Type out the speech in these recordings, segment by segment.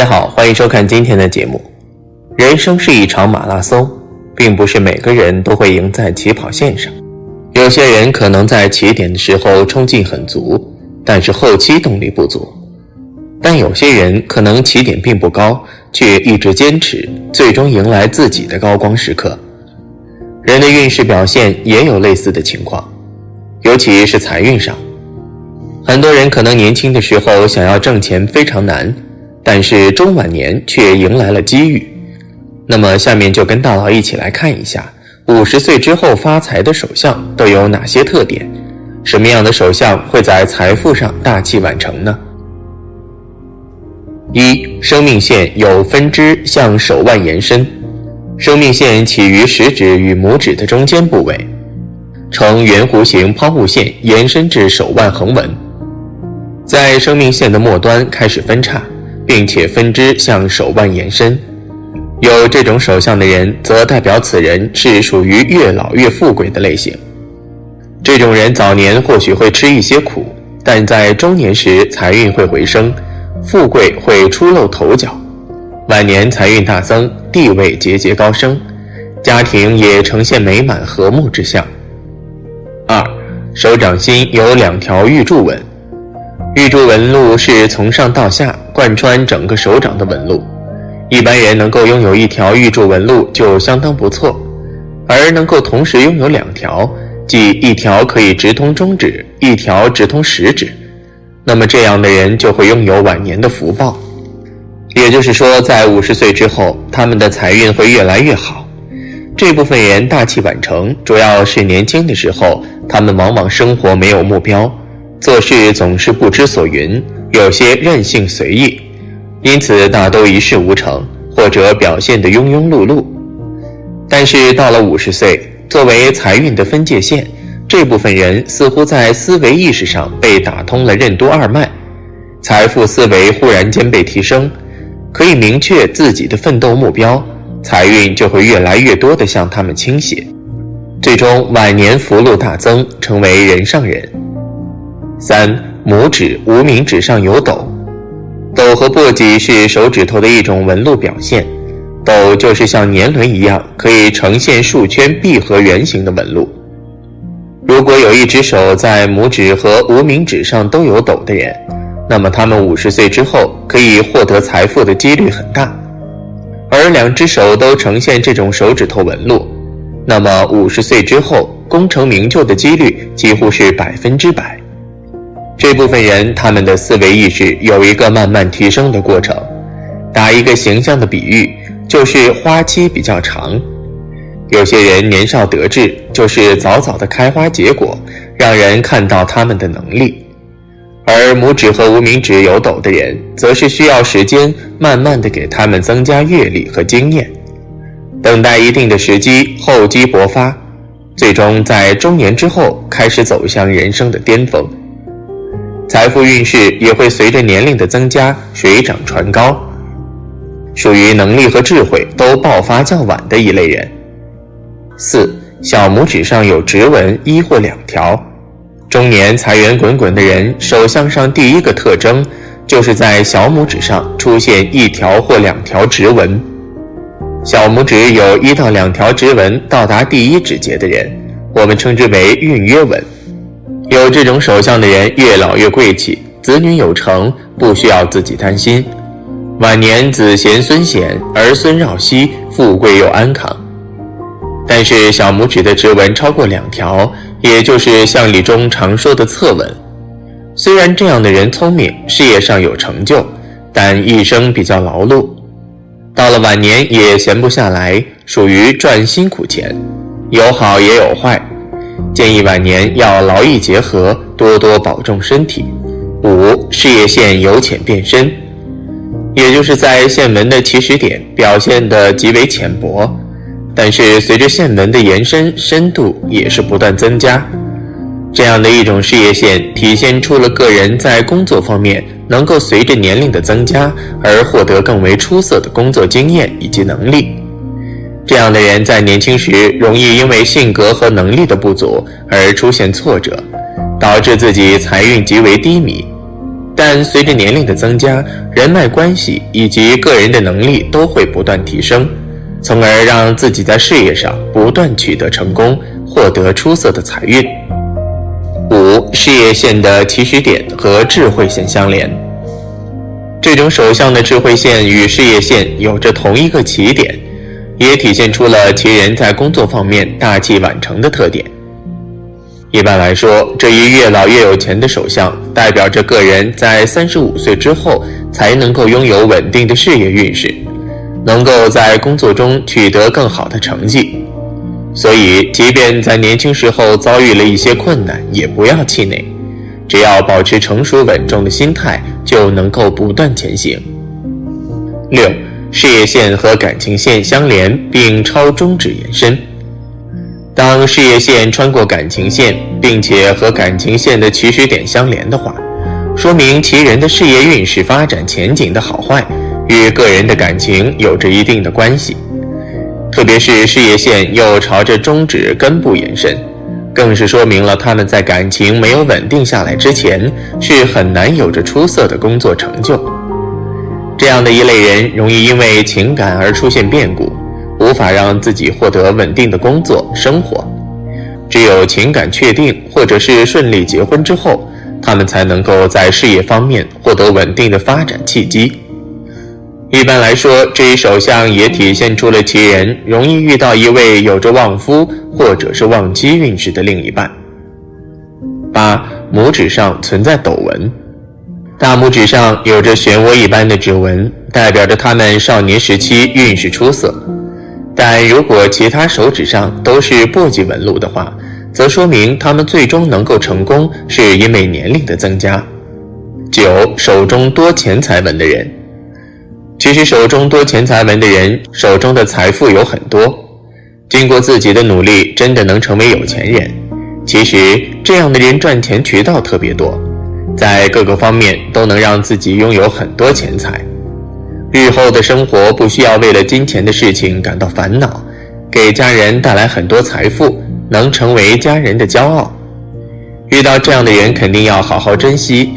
大家好，欢迎收看今天的节目。人生是一场马拉松，并不是每个人都会赢在起跑线上。有些人可能在起点的时候冲劲很足，但是后期动力不足；但有些人可能起点并不高，却一直坚持，最终迎来自己的高光时刻。人的运势表现也有类似的情况，尤其是财运上。很多人可能年轻的时候想要挣钱非常难。但是中晚年却迎来了机遇，那么下面就跟大佬一起来看一下五十岁之后发财的手相都有哪些特点，什么样的手相会在财富上大器晚成呢？一、生命线有分支向手腕延伸，生命线起于食指与拇指的中间部位，呈圆弧形抛物线延伸至手腕横纹，在生命线的末端开始分叉。并且分支向手腕延伸，有这种手相的人，则代表此人是属于越老越富贵的类型。这种人早年或许会吃一些苦，但在中年时财运会回升，富贵会初露头角，晚年财运大增，地位节节高升，家庭也呈现美满和睦之象。二，手掌心有两条玉柱纹。玉柱纹路是从上到下贯穿整个手掌的纹路，一般人能够拥有一条玉柱纹路就相当不错，而能够同时拥有两条，即一条可以直通中指，一条直通食指，那么这样的人就会拥有晚年的福报。也就是说，在五十岁之后，他们的财运会越来越好。这部分人大器晚成，主要是年轻的时候，他们往往生活没有目标。做事总是不知所云，有些任性随意，因此大都一事无成，或者表现得庸庸碌碌。但是到了五十岁，作为财运的分界线，这部分人似乎在思维意识上被打通了任督二脉，财富思维忽然间被提升，可以明确自己的奋斗目标，财运就会越来越多地向他们倾斜，最终晚年福禄大增，成为人上人。三拇指、无名指上有斗，斗和簸箕是手指头的一种纹路表现。斗就是像年轮一样，可以呈现数圈闭合圆形的纹路。如果有一只手在拇指和无名指上都有斗的人，那么他们五十岁之后可以获得财富的几率很大。而两只手都呈现这种手指头纹路，那么五十岁之后功成名就的几率几乎是百分之百。这部分人，他们的思维意识有一个慢慢提升的过程。打一个形象的比喻，就是花期比较长。有些人年少得志，就是早早的开花结果，让人看到他们的能力；而拇指和无名指有斗的人，则是需要时间慢慢的给他们增加阅历和经验，等待一定的时机，厚积薄发，最终在中年之后开始走向人生的巅峰。财富运势也会随着年龄的增加水涨船高，属于能力和智慧都爆发较晚的一类人。四小拇指上有直纹一或两条，中年财源滚滚的人，手相上第一个特征就是在小拇指上出现一条或两条直纹。小拇指有一到两条直纹到达第一指节的人，我们称之为运约纹。有这种手相的人，越老越贵气，子女有成，不需要自己担心。晚年子贤孙贤，儿孙绕膝，富贵又安康。但是小拇指的指纹超过两条，也就是相理中常说的侧纹。虽然这样的人聪明，事业上有成就，但一生比较劳碌，到了晚年也闲不下来，属于赚辛苦钱，有好也有坏。建议晚年要劳逸结合，多多保重身体。五事业线由浅变深，也就是在线纹的起始点表现的极为浅薄，但是随着线纹的延伸，深度也是不断增加。这样的一种事业线，体现出了个人在工作方面能够随着年龄的增加而获得更为出色的工作经验以及能力。这样的人在年轻时容易因为性格和能力的不足而出现挫折，导致自己财运极为低迷。但随着年龄的增加，人脉关系以及个人的能力都会不断提升，从而让自己在事业上不断取得成功，获得出色的财运。五、事业线的起始点和智慧线相连，这种手相的智慧线与事业线有着同一个起点，也体现出了其人在工作方面大器晚成的特点。一般来说，这一越老越有钱的手相，代表着个人在三十五岁之后才能够拥有稳定的事业运势，能够在工作中取得更好的成绩。所以，即便在年轻时候遭遇了一些困难，也不要气馁，只要保持成熟稳重的心态，就能够不断前行。六，事业线和感情线相连，并超中指延伸。当事业线穿过感情线，并且和感情线的起始点相连的话，说明其人的事业运势发展前景的好坏与个人的感情有着一定的关系。特别是事业线又朝着中指根部延伸，更是说明了他们在感情没有稳定下来之前，是很难有着出色的工作成就。这样的一类人，容易因为情感而出现变故。无法让自己获得稳定的工作生活，只有情感确定或者是顺利结婚之后，他们才能够在事业方面获得稳定的发展契机。一般来说，这一手相也体现出了其人容易遇到一位有着旺夫或者是旺妻运势的另一半。八，拇指上存在斗纹，大拇指上有着漩涡一般的指纹，代表着他们少年时期运势出色。但如果其他手指上都是簸箕纹路的话，则说明他们最终能够成功，是因为年龄的增加。九，手中多钱财纹的人，其实手中多钱财纹的人，手中的财富有很多，经过自己的努力，真的能成为有钱人。其实这样的人赚钱渠道特别多，在各个方面都能让自己拥有很多钱财。日后的生活不需要为了金钱的事情感到烦恼，给家人带来很多财富，能成为家人的骄傲。遇到这样的人，肯定要好好珍惜，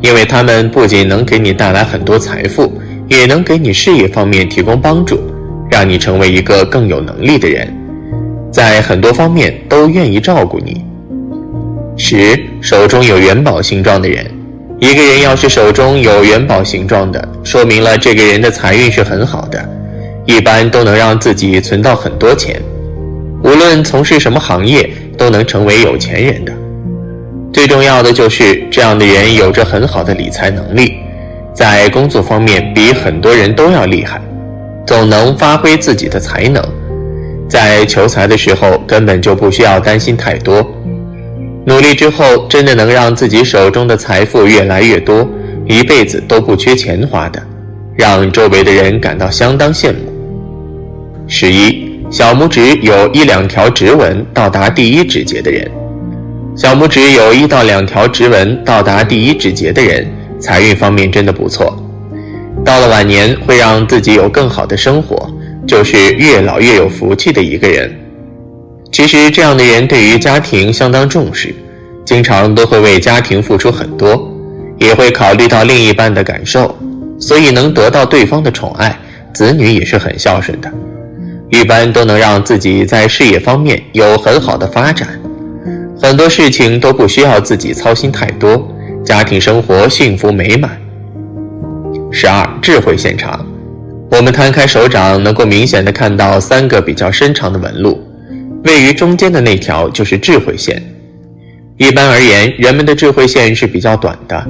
因为他们不仅能给你带来很多财富，也能给你事业方面提供帮助，让你成为一个更有能力的人，在很多方面都愿意照顾你。十，手中有元宝形状的人。一个人要是手中有元宝形状的，说明了这个人的财运是很好的，一般都能让自己存到很多钱，无论从事什么行业都能成为有钱人的。最重要的就是这样的人有着很好的理财能力，在工作方面比很多人都要厉害，总能发挥自己的才能，在求财的时候根本就不需要担心太多。努力之后，真的能让自己手中的财富越来越多，一辈子都不缺钱花的，让周围的人感到相当羡慕。十一，小拇指有一两条直纹到达第一指节的人，小拇指有一到两条直纹到达第一指节的人，财运方面真的不错，到了晚年会让自己有更好的生活，就是越老越有福气的一个人。其实这样的人对于家庭相当重视，经常都会为家庭付出很多，也会考虑到另一半的感受，所以能得到对方的宠爱，子女也是很孝顺的，一般都能让自己在事业方面有很好的发展，很多事情都不需要自己操心太多，家庭生活幸福美满。十二智慧现场，我们摊开手掌，能够明显的看到三个比较深长的纹路。位于中间的那条就是智慧线。一般而言，人们的智慧线是比较短的，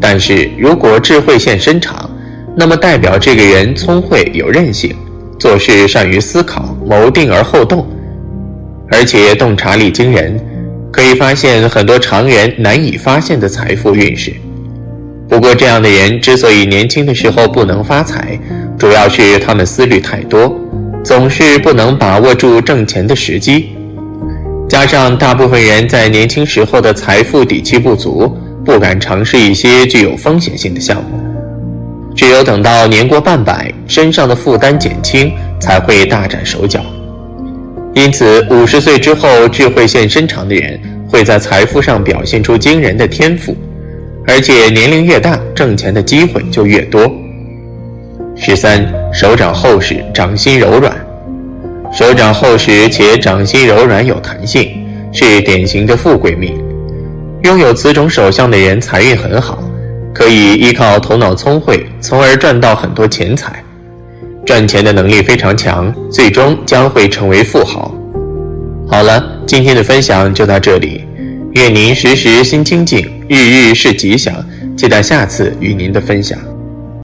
但是如果智慧线伸长，那么代表这个人聪慧有韧性，做事善于思考，谋定而后动，而且洞察力惊人，可以发现很多常人难以发现的财富运势。不过，这样的人之所以年轻的时候不能发财，主要是他们思虑太多。总是不能把握住挣钱的时机，加上大部分人在年轻时候的财富底气不足，不敢尝试一些具有风险性的项目。只有等到年过半百，身上的负担减轻，才会大展手脚。因此，五十岁之后智慧线伸长的人，会在财富上表现出惊人的天赋，而且年龄越大，挣钱的机会就越多。十三，手掌厚实，掌心柔软。手掌厚实且掌心柔软有弹性，是典型的富贵命。拥有此种手相的人财运很好，可以依靠头脑聪慧，从而赚到很多钱财。赚钱的能力非常强，最终将会成为富豪。好了，今天的分享就到这里，愿您时时心清静，日日是吉祥。期待下次与您的分享。